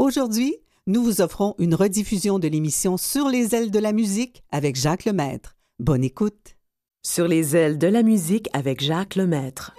Aujourd'hui, nous vous offrons une rediffusion de l'émission Sur les ailes de la musique avec Jacques Lemaître. Bonne écoute. Sur les ailes de la musique avec Jacques Lemaître.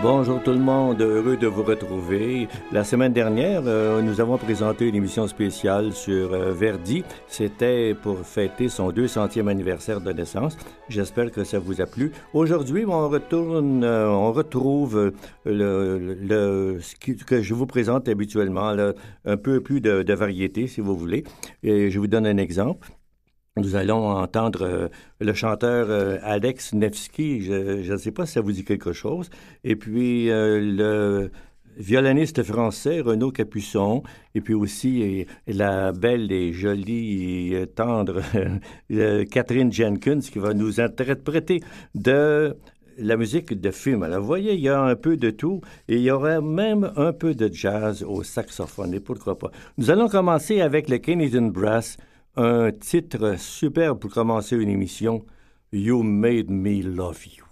Bonjour tout le monde, heureux de vous retrouver. La semaine dernière, euh, nous avons présenté une émission spéciale sur euh, Verdi. C'était pour fêter son 200e anniversaire de naissance. J'espère que ça vous a plu. Aujourd'hui, on retourne, euh, on retrouve le, le, ce que je vous présente habituellement, un peu plus de, de variété, si vous voulez. Et je vous donne un exemple. Nous allons entendre euh, le chanteur euh, Alex Nevsky, je ne sais pas si ça vous dit quelque chose, et puis euh, le violoniste français Renaud Capuçon, et puis aussi la belle et jolie et tendre Catherine Jenkins qui va nous interpréter de la musique de film. Alors, vous voyez, il y a un peu de tout et il y aura même un peu de jazz au saxophone, et pourquoi pas. Nous allons commencer avec le Canadian Brass un titre superbe pour commencer une émission, You Made Me Love You.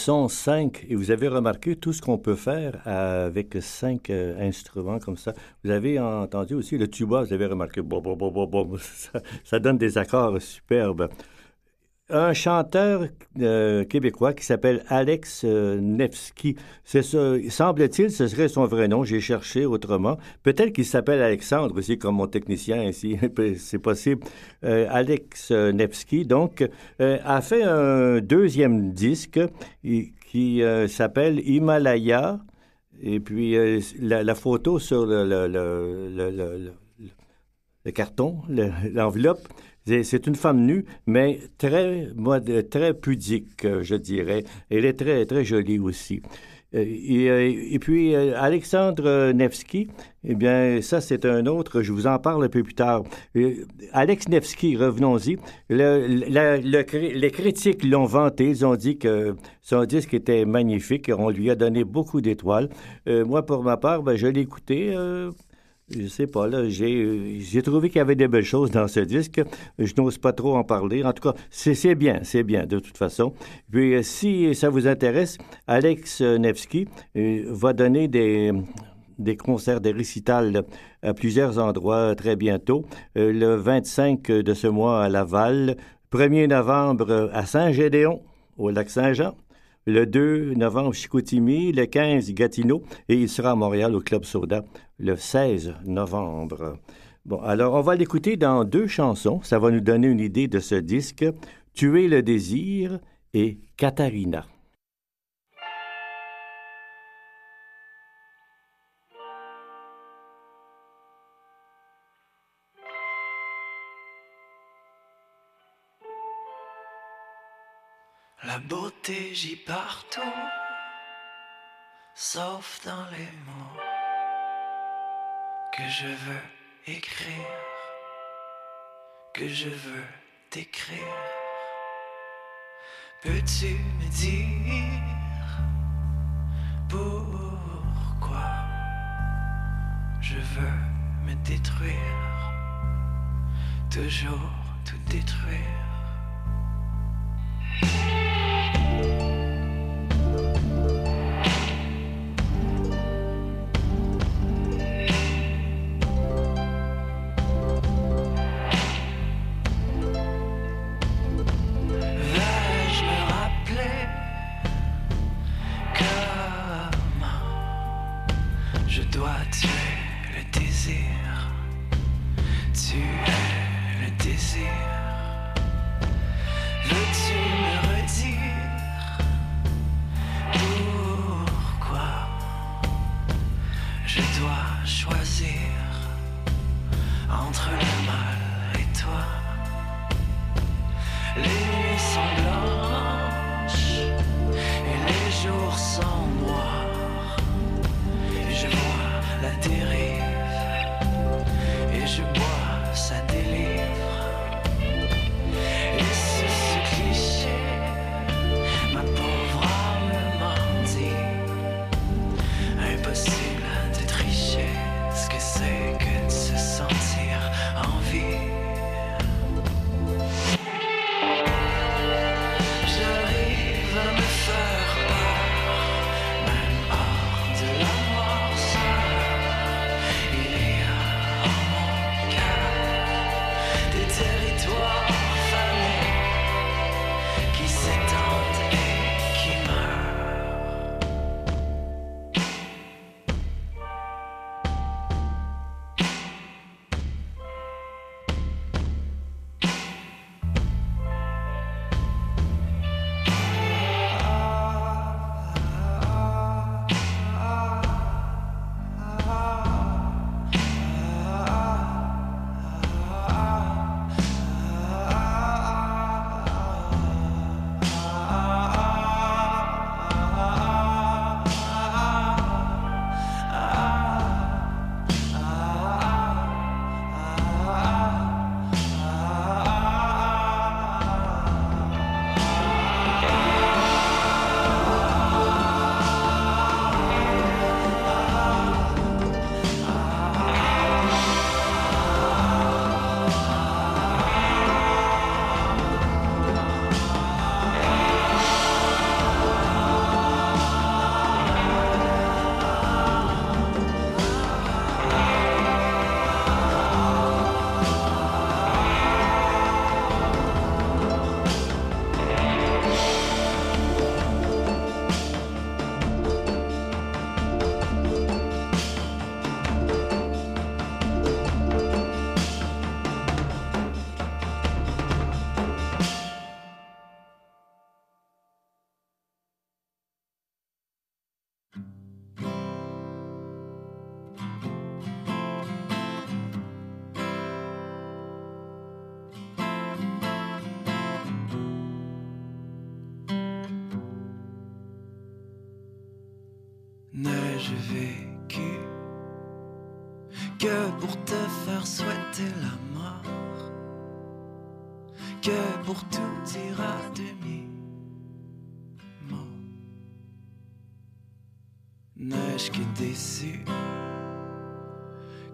Sont cinq et vous avez remarqué tout ce qu'on peut faire avec cinq euh, instruments comme ça. Vous avez entendu aussi le tuba, vous avez remarqué, ça, ça donne des accords superbes un chanteur euh, québécois qui s'appelle Alex euh, Nevsky. C'est ça, semble-t-il, ce serait son vrai nom. J'ai cherché autrement. Peut-être qu'il s'appelle Alexandre aussi, comme mon technicien ici. C'est possible. Euh, Alex Nevsky, donc, a fait un deuxième disque qui s'appelle Himalaya. Et puis, la, photo sur le carton, l'enveloppe, c'est une femme nue, mais très, très pudique, je dirais. Elle est très, très jolie aussi. Euh, euh, et, puis, euh, Alexandre Nevsky, eh bien, ça, c'est un autre, je vous en parle un peu plus tard. Alex Nevsky, revenons-y. les critiques l'ont vanté, ils ont dit que son disque était magnifique, on lui a donné beaucoup d'étoiles. moi, pour ma part, ben, je l'ai écouté je sais pas, là, j'ai, trouvé qu'il y avait des belles choses dans ce disque. Je n'ose pas trop en parler. En tout cas, c'est, bien, c'est bien, de toute façon. Puis, euh, si ça vous intéresse, Alex Nevsky euh, va donner des, des concerts, des récitals à plusieurs endroits très bientôt. Euh, le 25 de ce mois à Laval, 1er novembre à Saint-Gédéon, au lac Saint-Jean le 2 novembre Chicoutimi, le 15 Gatineau et il sera à Montréal au Club Soda le 16 novembre. Bon, alors on va l'écouter dans deux chansons, ça va nous donner une idée de ce disque, Tuer le désir et Katharina. La beauté j'y partout, sauf dans les mots que je veux écrire, que je veux t'écrire. Peux-tu me dire pourquoi je veux me détruire, toujours tout détruire? tu le désir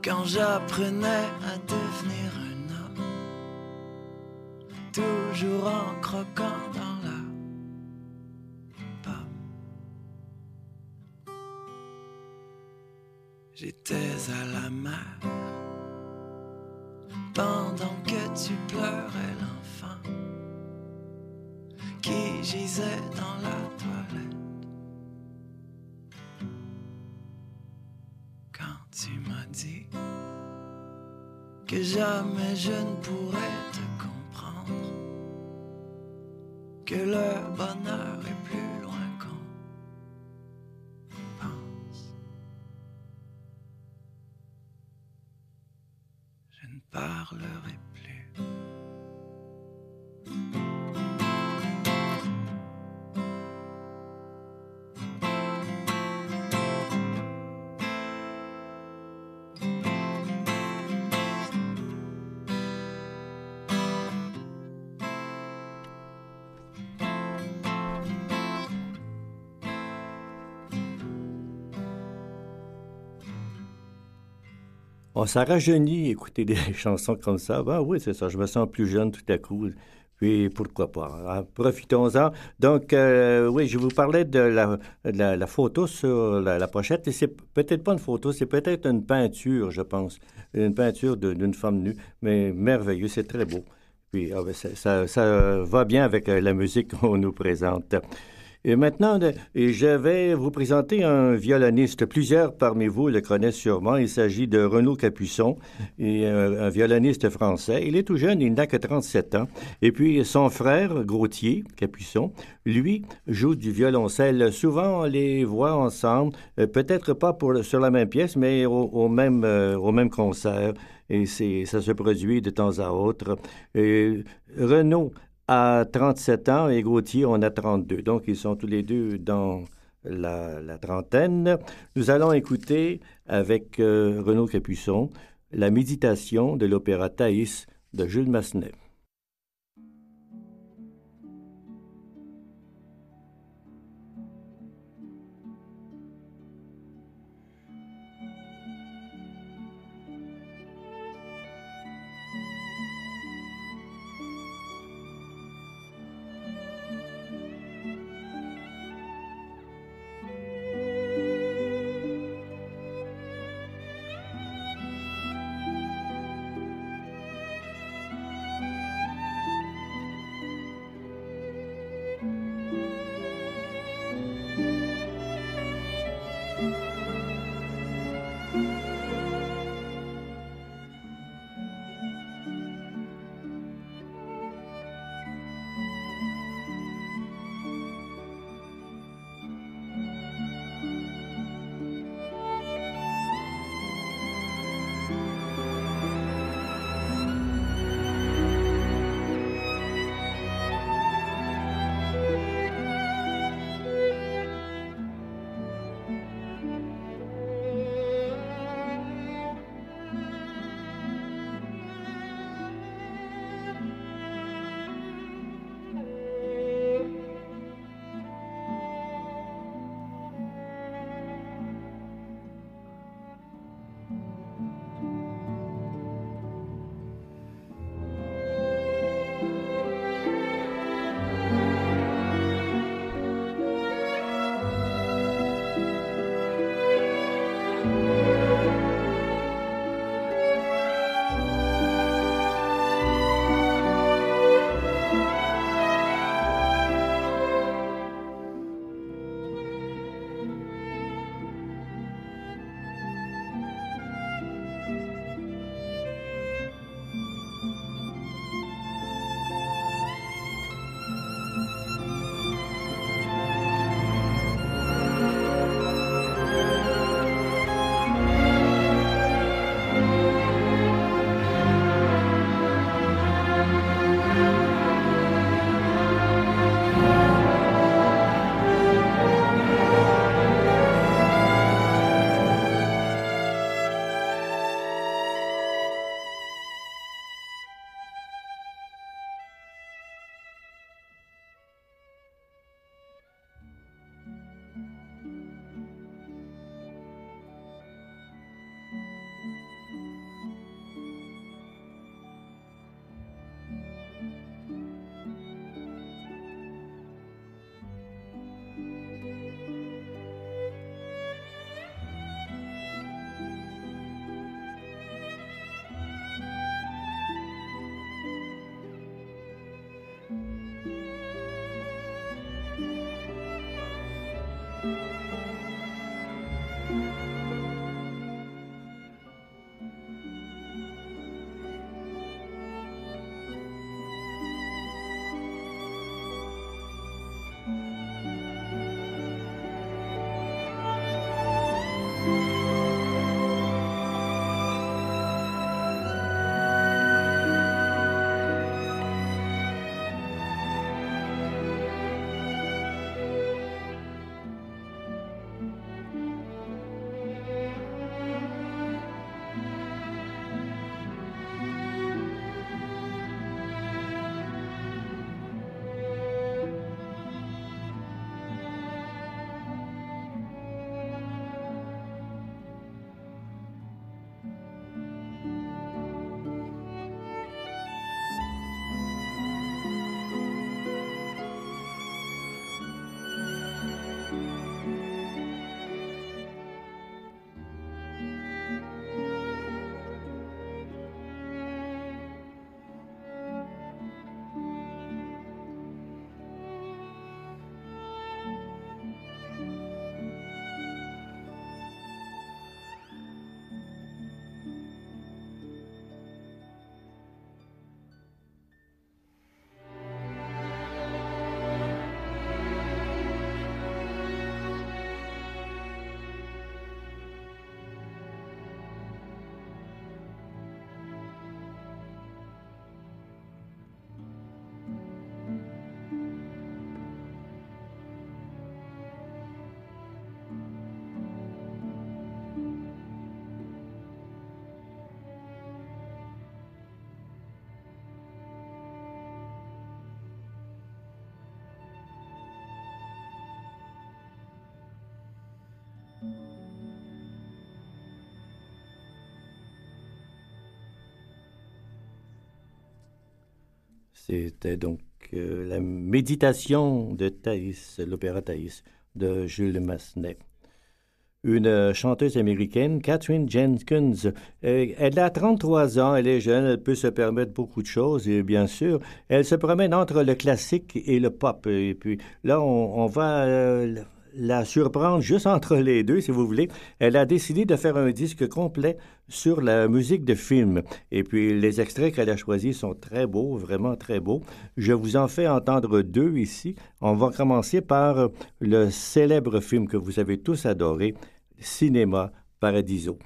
quand j'apprenais à devenir un homme, toujours en croquant dans la pomme. J'étais à la mer pendant que tu pleurais l'enfant qui gisait dans la tu m'as dit que jamais je ne pourrais te comprendre, que le bonheur S'en rajeunit écouter des chansons comme ça. Ben oui, c'est ça. Je me sens plus jeune tout à coup. Puis pourquoi pas? hein, Profitons-en. Donc, euh, oui, je vous parlais de la, photo sur la, pochette. Et c'est peut-être pas une photo, c'est peut-être une peinture, je pense. Une peinture d'une femme nue. Mais merveilleux, c'est très beau. Puis ah ben, ça, ça- ça va bien avec euh, la musique qu'on nous présente. Et maintenant, je vais vous présenter un violoniste. Plusieurs parmi vous le connaissent sûrement. Il s'agit de Renaud Capuçon, euh, un violoniste français. Il est tout jeune, il n'a que 37 ans. Et puis son frère, Gauthier Capuçon, lui, joue du violoncelle. Souvent, on les voit ensemble, euh, peut-être pas pour, sur la même pièce, mais au, même, euh, au même concert. Et ça se produit de temps à autre. Et Renaud a 37 ans et Gauthier en a 32. Donc, ils sont tous les deux dans la, la trentaine. Nous allons écouter avec euh, Renaud Capuçon la méditation de l'opéra Thaïs de Jules Massenet. C'était donc euh, la méditation de Thaïs, l'opéra Thaïs de Jules Massenet. Une chanteuse américaine, Catherine Jenkins, euh, elle a 33 ans, elle est jeune, elle peut se permettre beaucoup de choses et bien sûr, elle se promène entre le classique et le pop. Et puis là, on, va euh, la surprendre juste entre les deux, si vous voulez. Elle a décidé de faire un disque complet sur la musique de film. Et puis, les extraits qu'elle a choisis sont très beaux, vraiment très beaux. Je vous en fais entendre deux ici. On va commencer par le célèbre film que vous avez tous adoré, Cinéma Paradiso.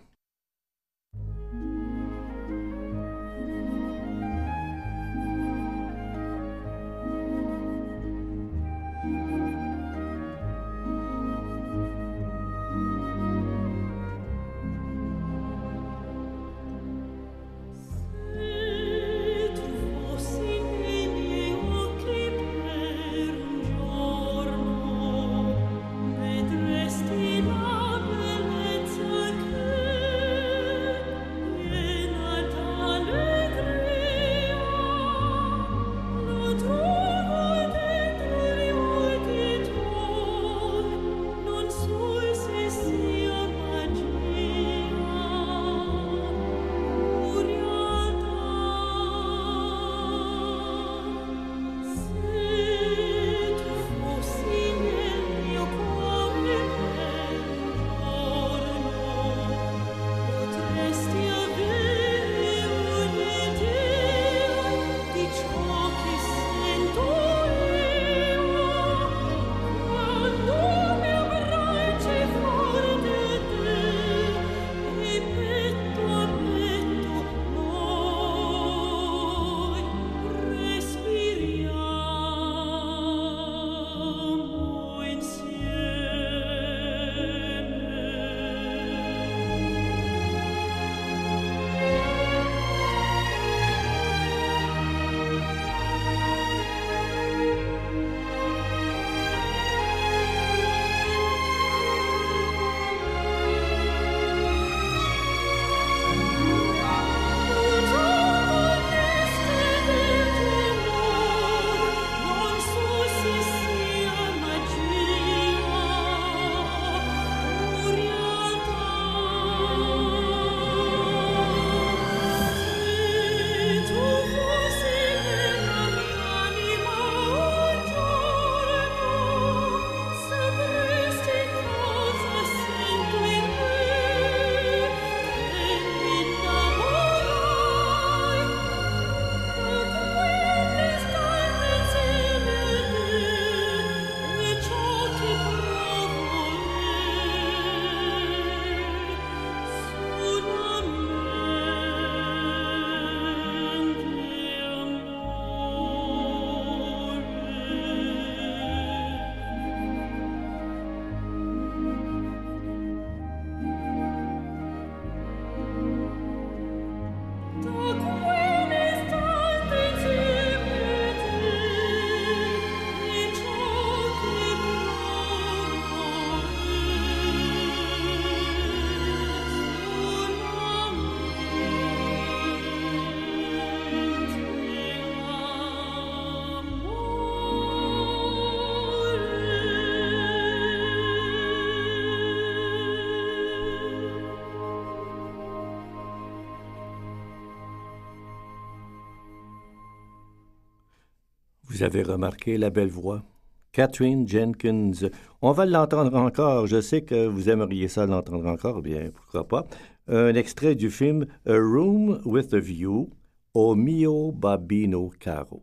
Vous avez remarqué la belle voix? Catherine Jenkins. On va l'entendre encore. Je sais que vous aimeriez ça l'entendre encore. Bien, pourquoi pas. Un extrait du film A Room with a View au mio babino caro.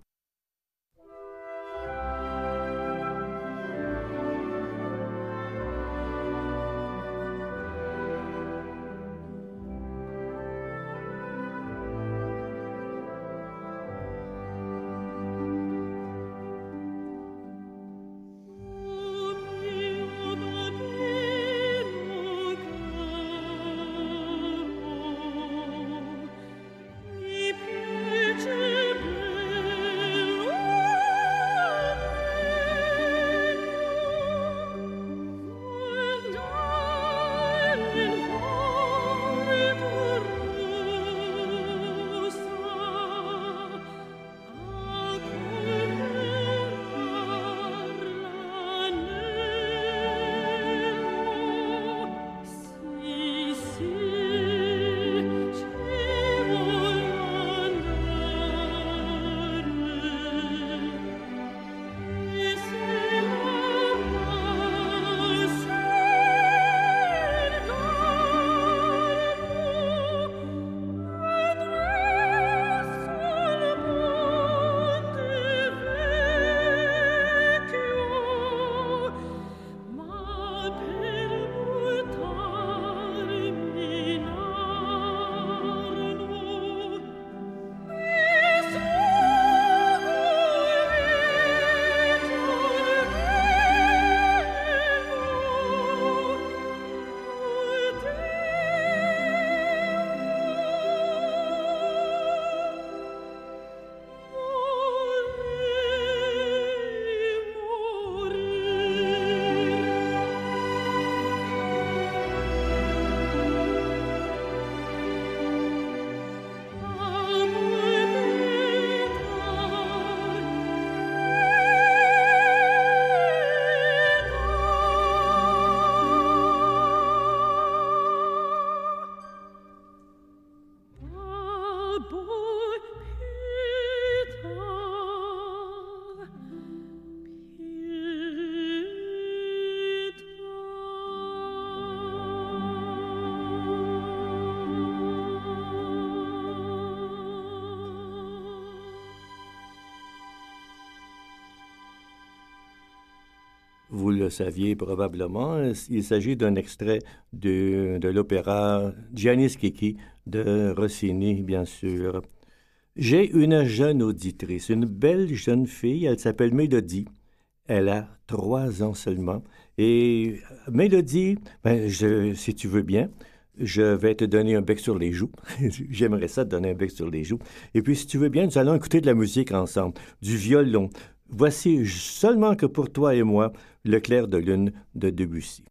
Vous le saviez probablement, il s'agit d'un extrait de, de l'opéra Gianni Schicchi de Rossini, bien sûr. J'ai une jeune auditrice, une belle jeune fille, elle s'appelle Mélodie. Elle a trois ans seulement. Et Mélodie, ben, si tu veux bien, je vais te donner un bec sur les joues. J'aimerais ça te donner un bec sur les joues. Et puis, si tu veux bien, nous allons écouter de la musique ensemble, du violon, Voici seulement que pour toi et moi le clair de lune de Debussy.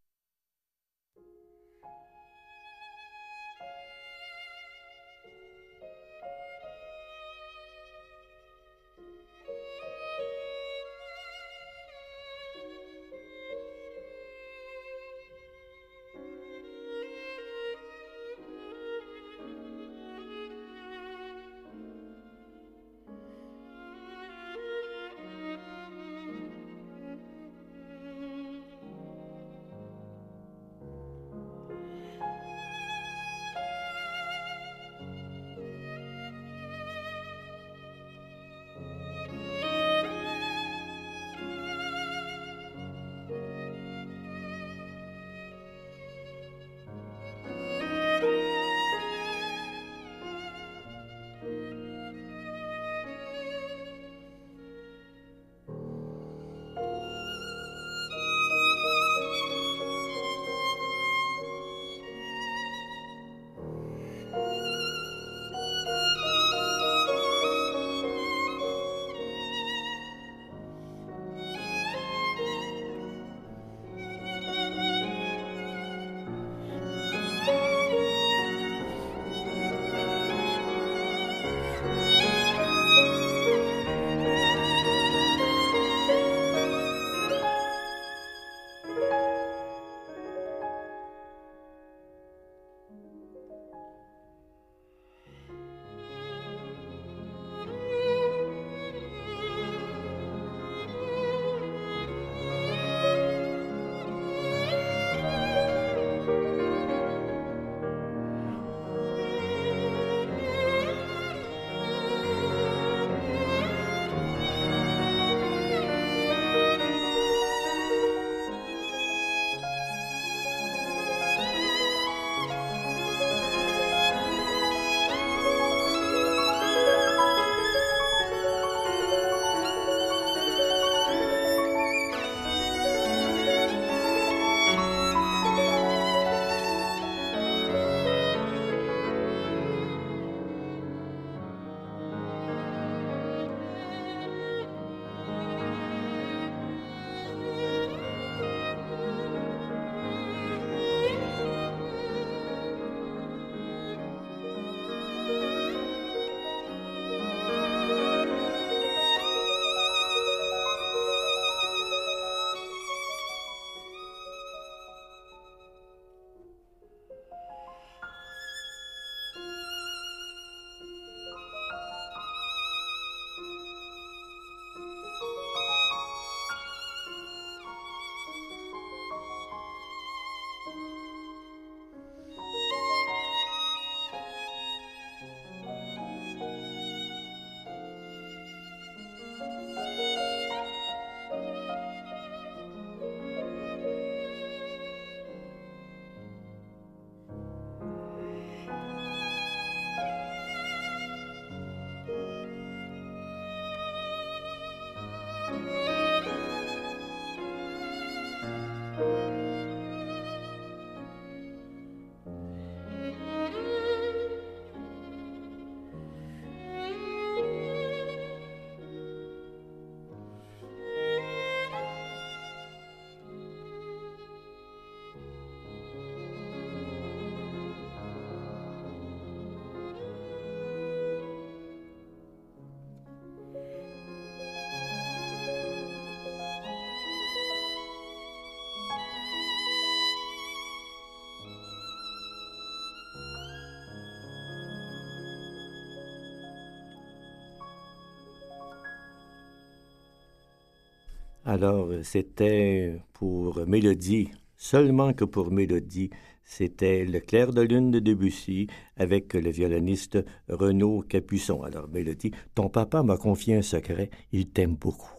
Alors, c'était pour Mélodie, seulement que pour Mélodie, c'était Le clair de lune de Debussy avec le violoniste Renaud Capuçon. Alors, Mélodie, ton papa m'a confié un secret, il t'aime beaucoup.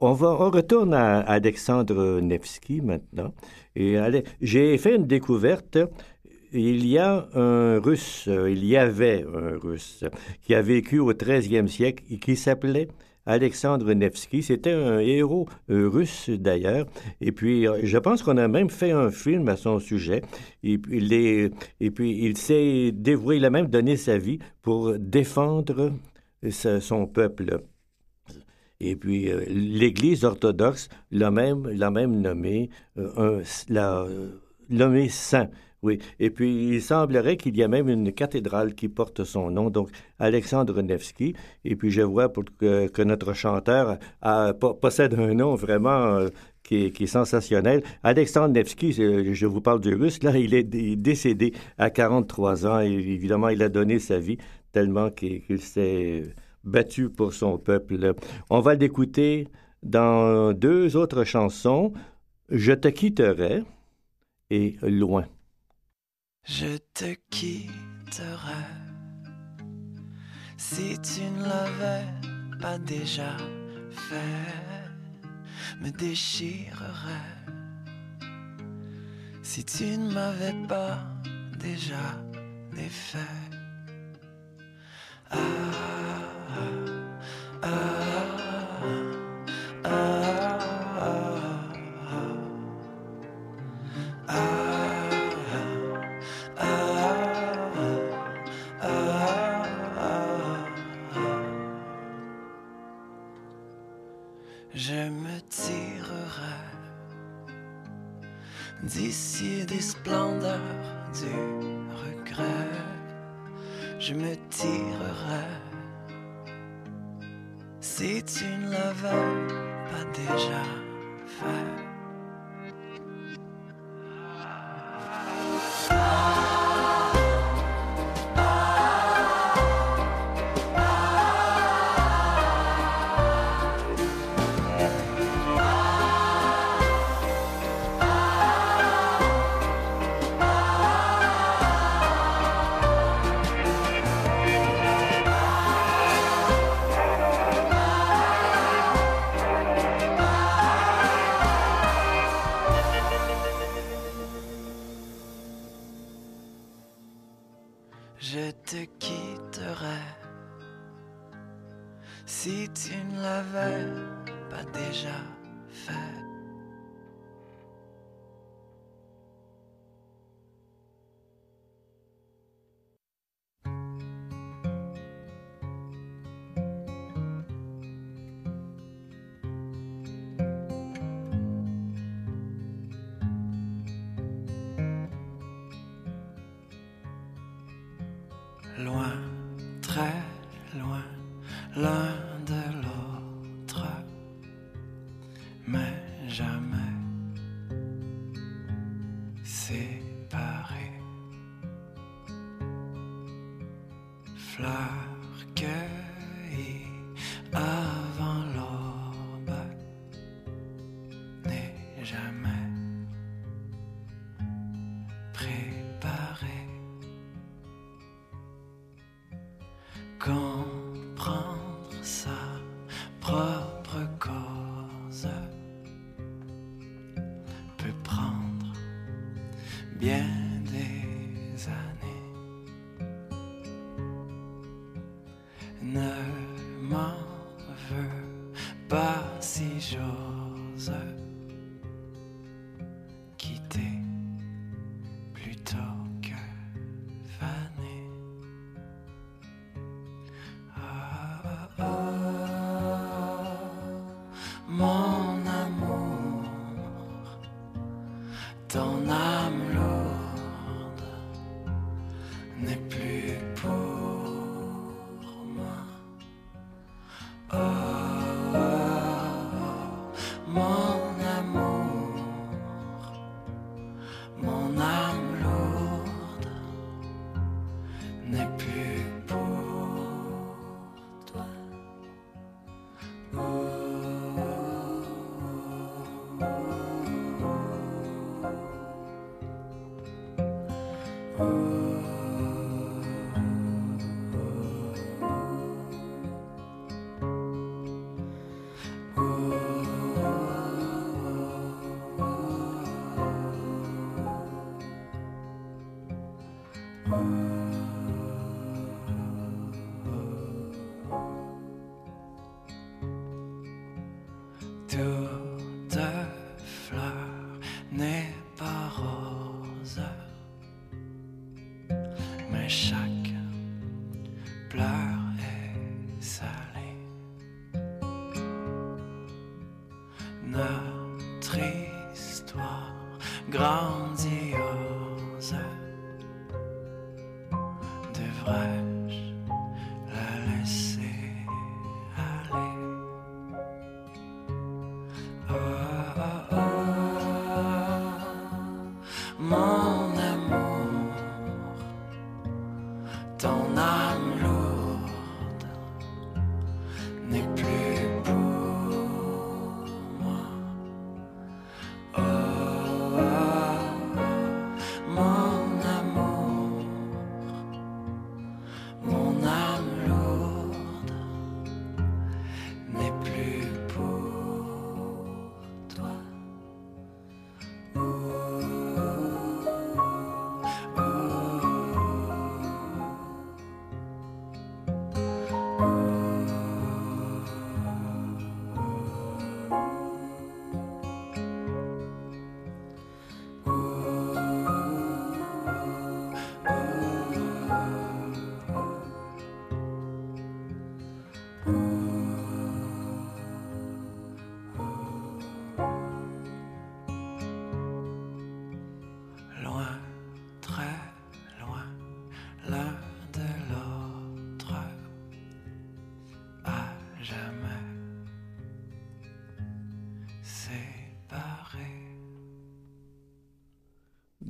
On, on retourne à Alexandre Nevsky maintenant. J'ai fait une découverte. Il y a un Russe, il y avait un Russe qui a vécu au 13e siècle et qui s'appelait Alexandre Nevsky. C'était un héros euh, russe d'ailleurs. Et puis, euh, je pense qu'on a même fait un film à son sujet. Et, puis, et puis il s'est dévoué, il a même donné sa vie pour défendre son peuple. Et puis, euh, l'Église orthodoxe l'a même, même nommé, un, l'a nommé saint. Oui, et puis il semblerait qu'il y a même une cathédrale qui porte son nom, donc Alexandre Nevsky. Et puis je vois que, notre chanteur possède un nom vraiment euh, qui, est, sensationnel. Alexandre Nevsky, je vous parle du russe, là, il est décédé à 43 ans et évidemment, il a donné sa vie tellement qu'il s'est battu pour son peuple. On va l'écouter dans deux autres chansons, Je te quitterai et Loin. Je te quitterai si tu ne l'avais pas déjà fait, me déchirerais si tu ne m'avais pas déjà défait. Ah, ah, ah, ah. Splendeurs du regret. Je me loin, très loin, loin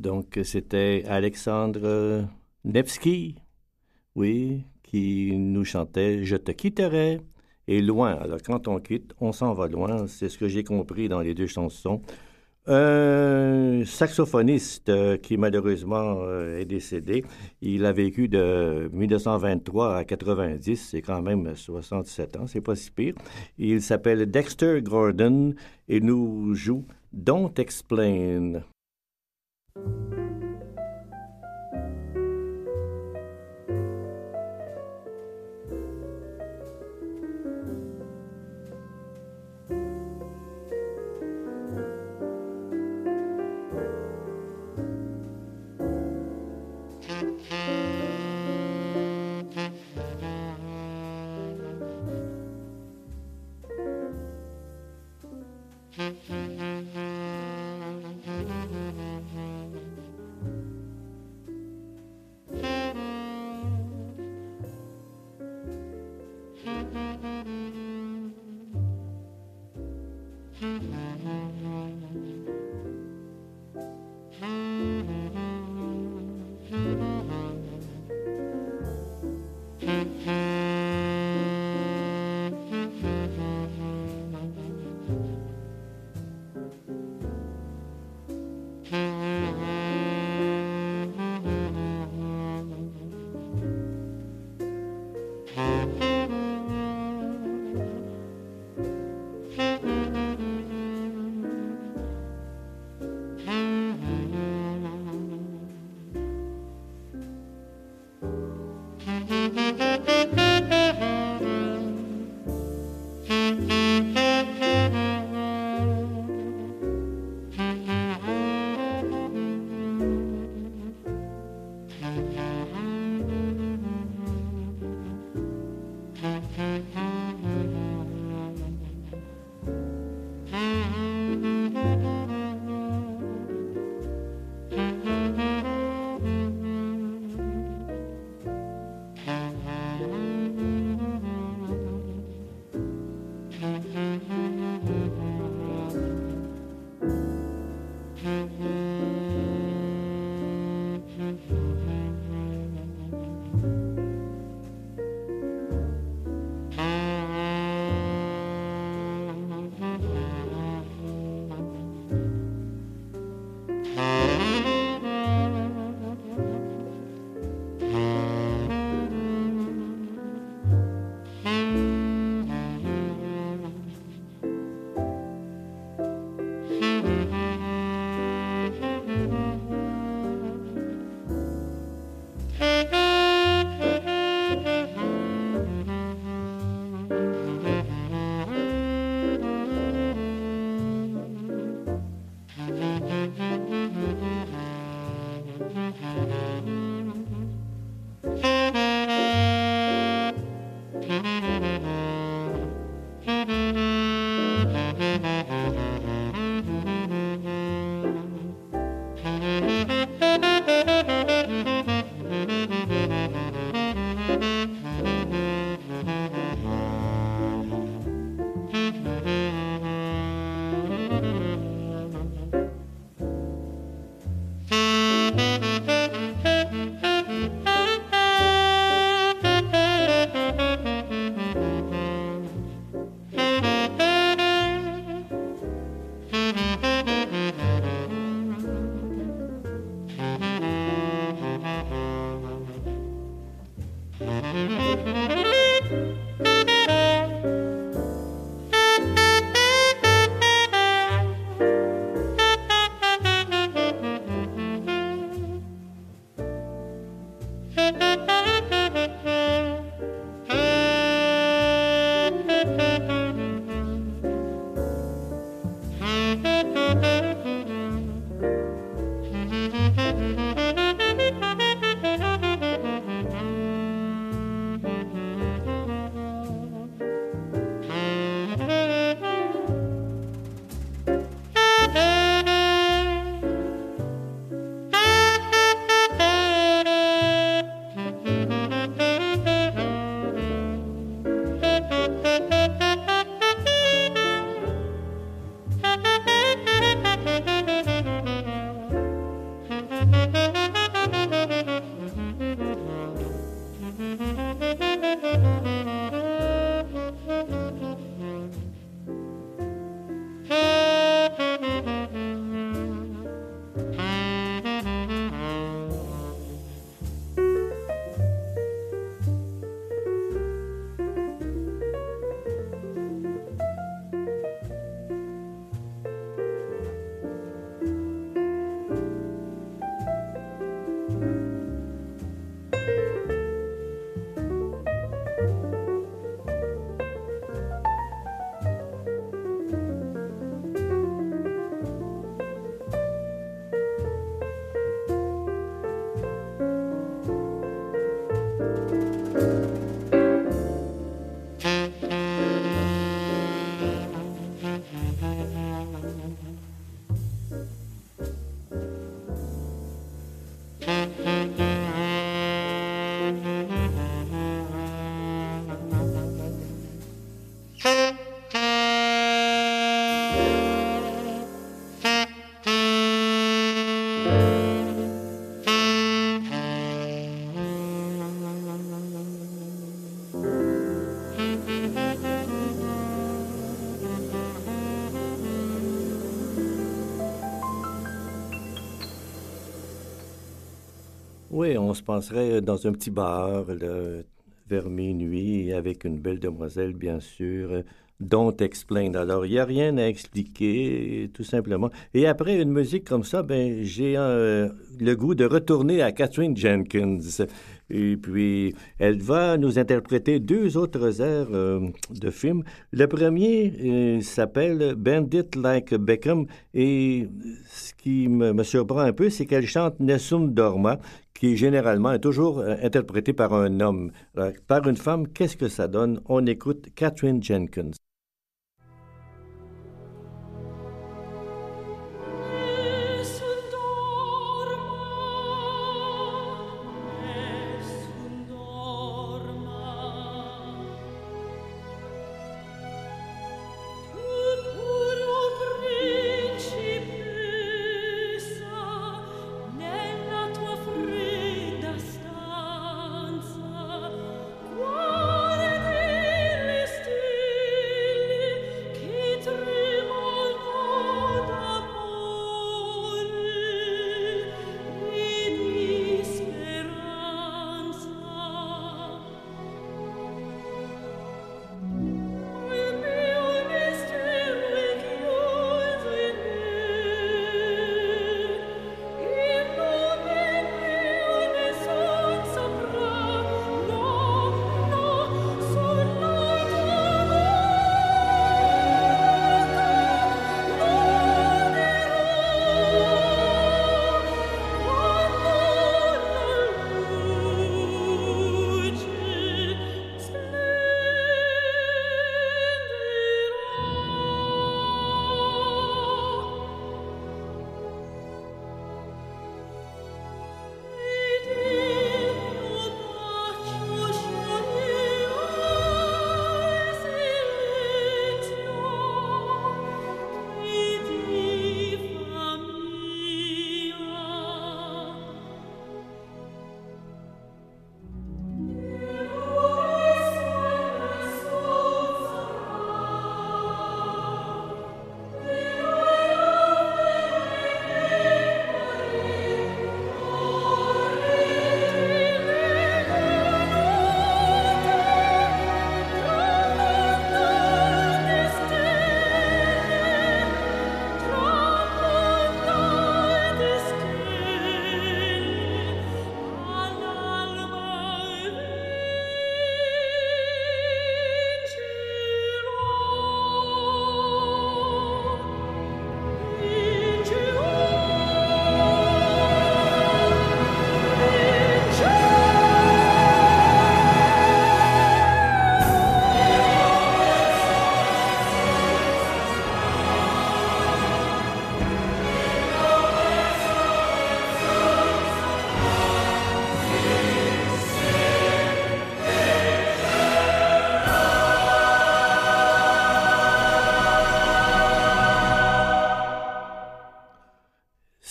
Donc, c'était Alexandre Nevsky, oui, qui nous chantait Je te quitterai et loin. Alors, quand on quitte, on s'en va loin. C'est ce que j'ai compris dans les deux chansons. Un saxophoniste euh, qui malheureusement euh, est décédé. Il a vécu de 1923 à 90, c'est quand même 67 ans, c'est pas si pire. Il s'appelle Dexter Gordon et nous joue Don't Explain. On se penserait dans un petit bar vers minuit avec une belle demoiselle, bien sûr. Don't explain. Alors, il n'y a rien à expliquer, tout simplement. Et après une musique comme ça, ben, j'ai le goût de retourner à Catherine Jenkins. Et puis, elle va nous interpréter deux autres airs euh, de film. Le premier euh, s'appelle Bandit Like Beckham. Et ce qui me, surprend un peu, c'est qu'elle chante Nessun Dorma, qui généralement est toujours euh, interprété par un homme. par une femme, qu'est-ce que ça donne? On écoute Catherine Jenkins.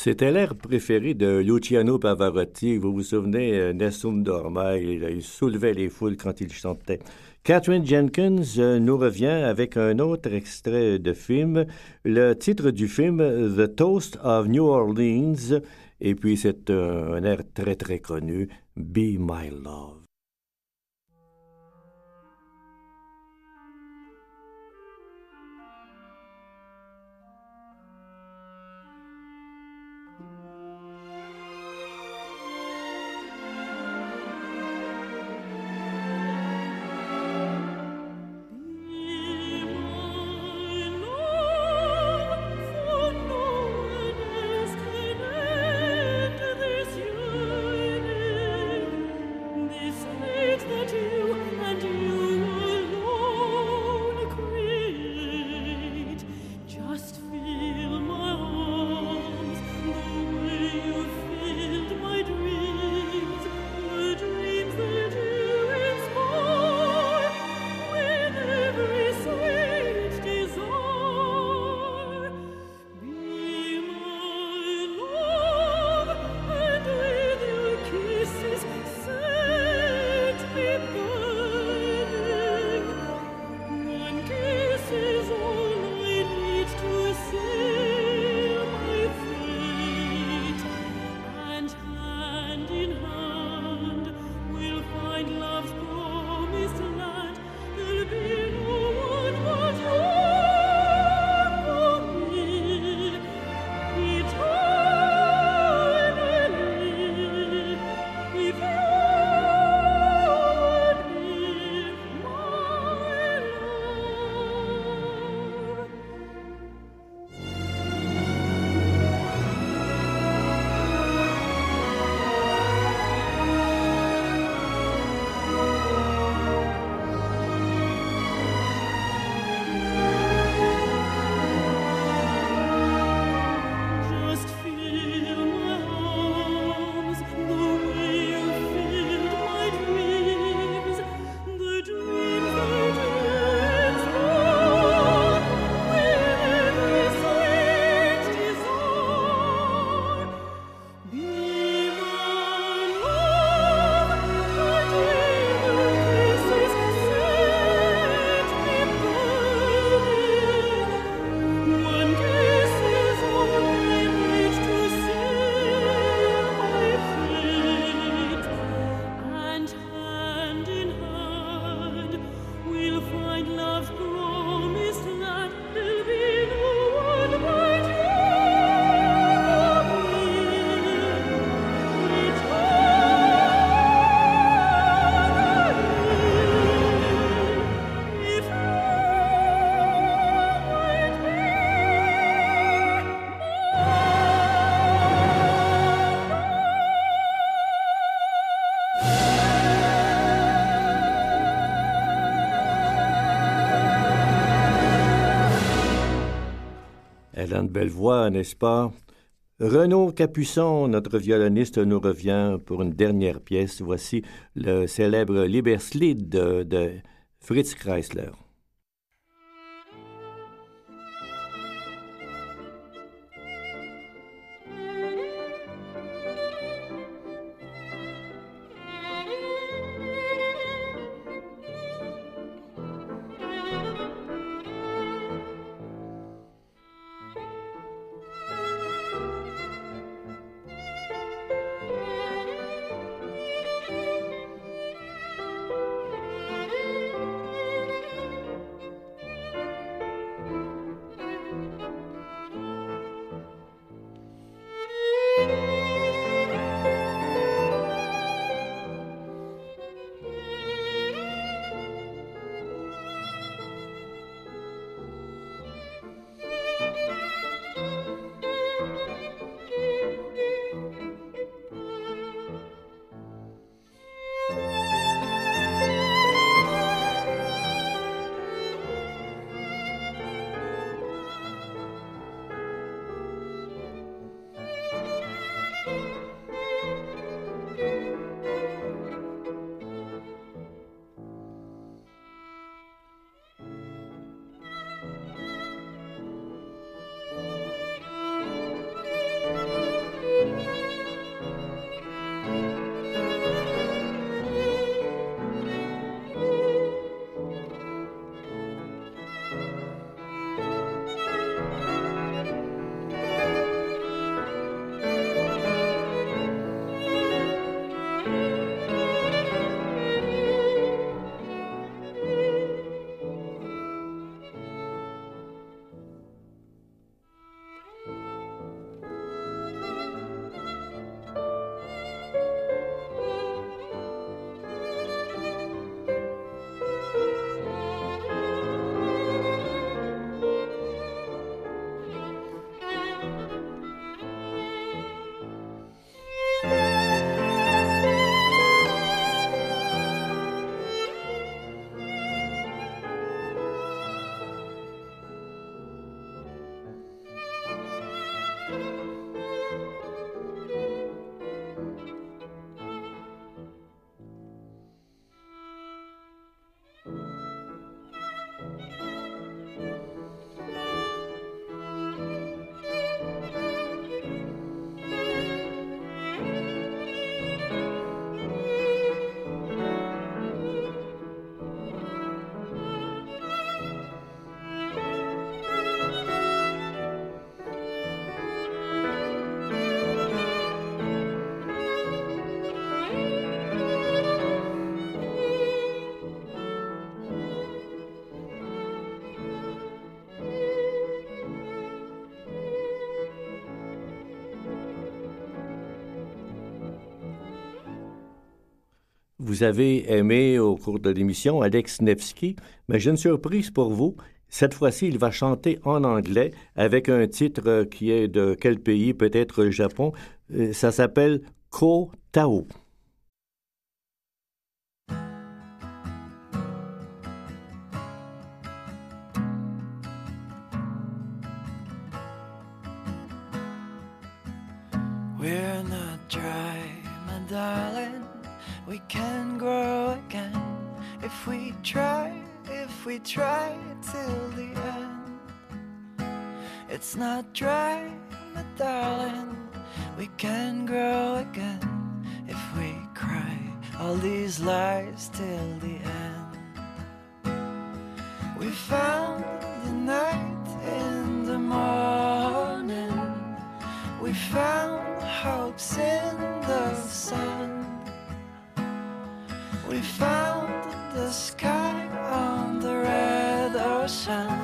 C'était l'air préféré de Luciano Pavarotti. Vous vous souvenez, euh, Nessun Dorma, il, soulevait les foules quand il chantait. Catherine Jenkins euh, nous revient avec un autre extrait de film. Le titre du film, The Toast of New Orleans. Et puis c'est un air très très connu, Be My Love. Madeleine Bellevoix, n'est-ce pas? Renaud Capuçon, notre violoniste, nous revient pour une dernière pièce. Voici le célèbre Liberslied de, de Fritz Kreisler. Vous avez aimé au cours de l'émission Alex Nevsky, mais j'ai une surprise pour vous. Cette fois-ci, il va chanter en anglais avec un titre qui est de quel pays, peut-être Japon. Euh, ça s'appelle Ko Tao. Till the end. We found the night in the morning. We found hopes in the sun. We found the sky on the red ocean.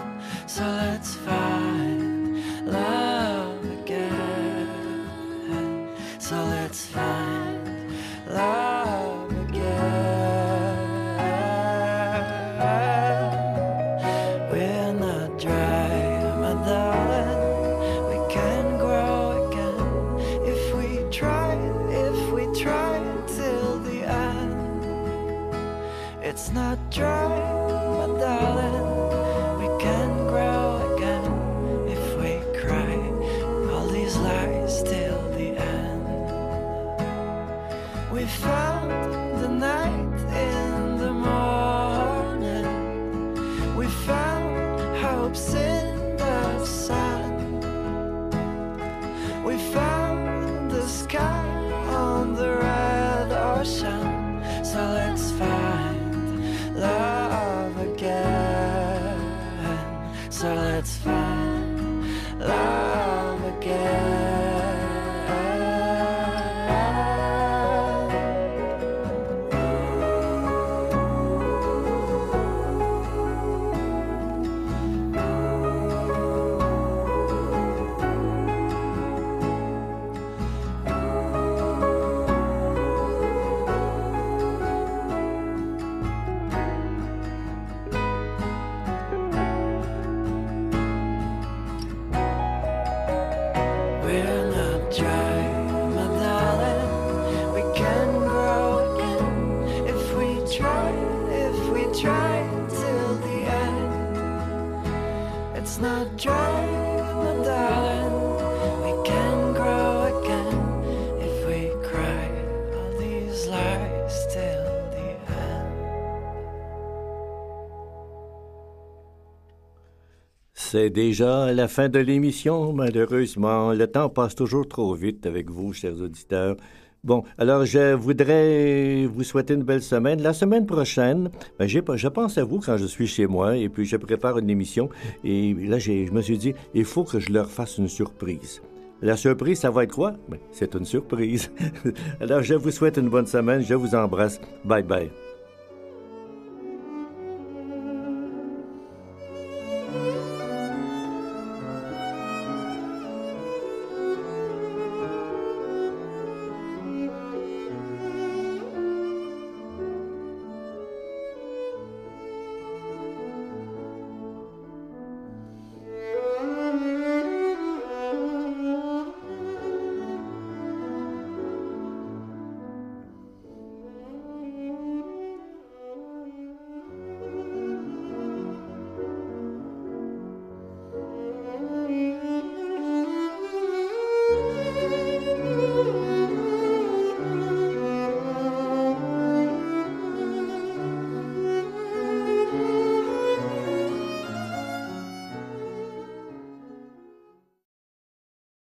C'est déjà la fin de l'émission, malheureusement. Le temps passe toujours trop vite avec vous, chers auditeurs. Bon, alors je voudrais vous souhaiter une belle semaine. La semaine prochaine, ben, je pense à vous quand je suis chez moi et puis je prépare une émission. Et là, je me suis dit, il faut que je leur fasse une surprise. La surprise, ça va être quoi? Ben, c'est une surprise. alors, je vous souhaite une bonne semaine. Je vous embrasse. Bye bye.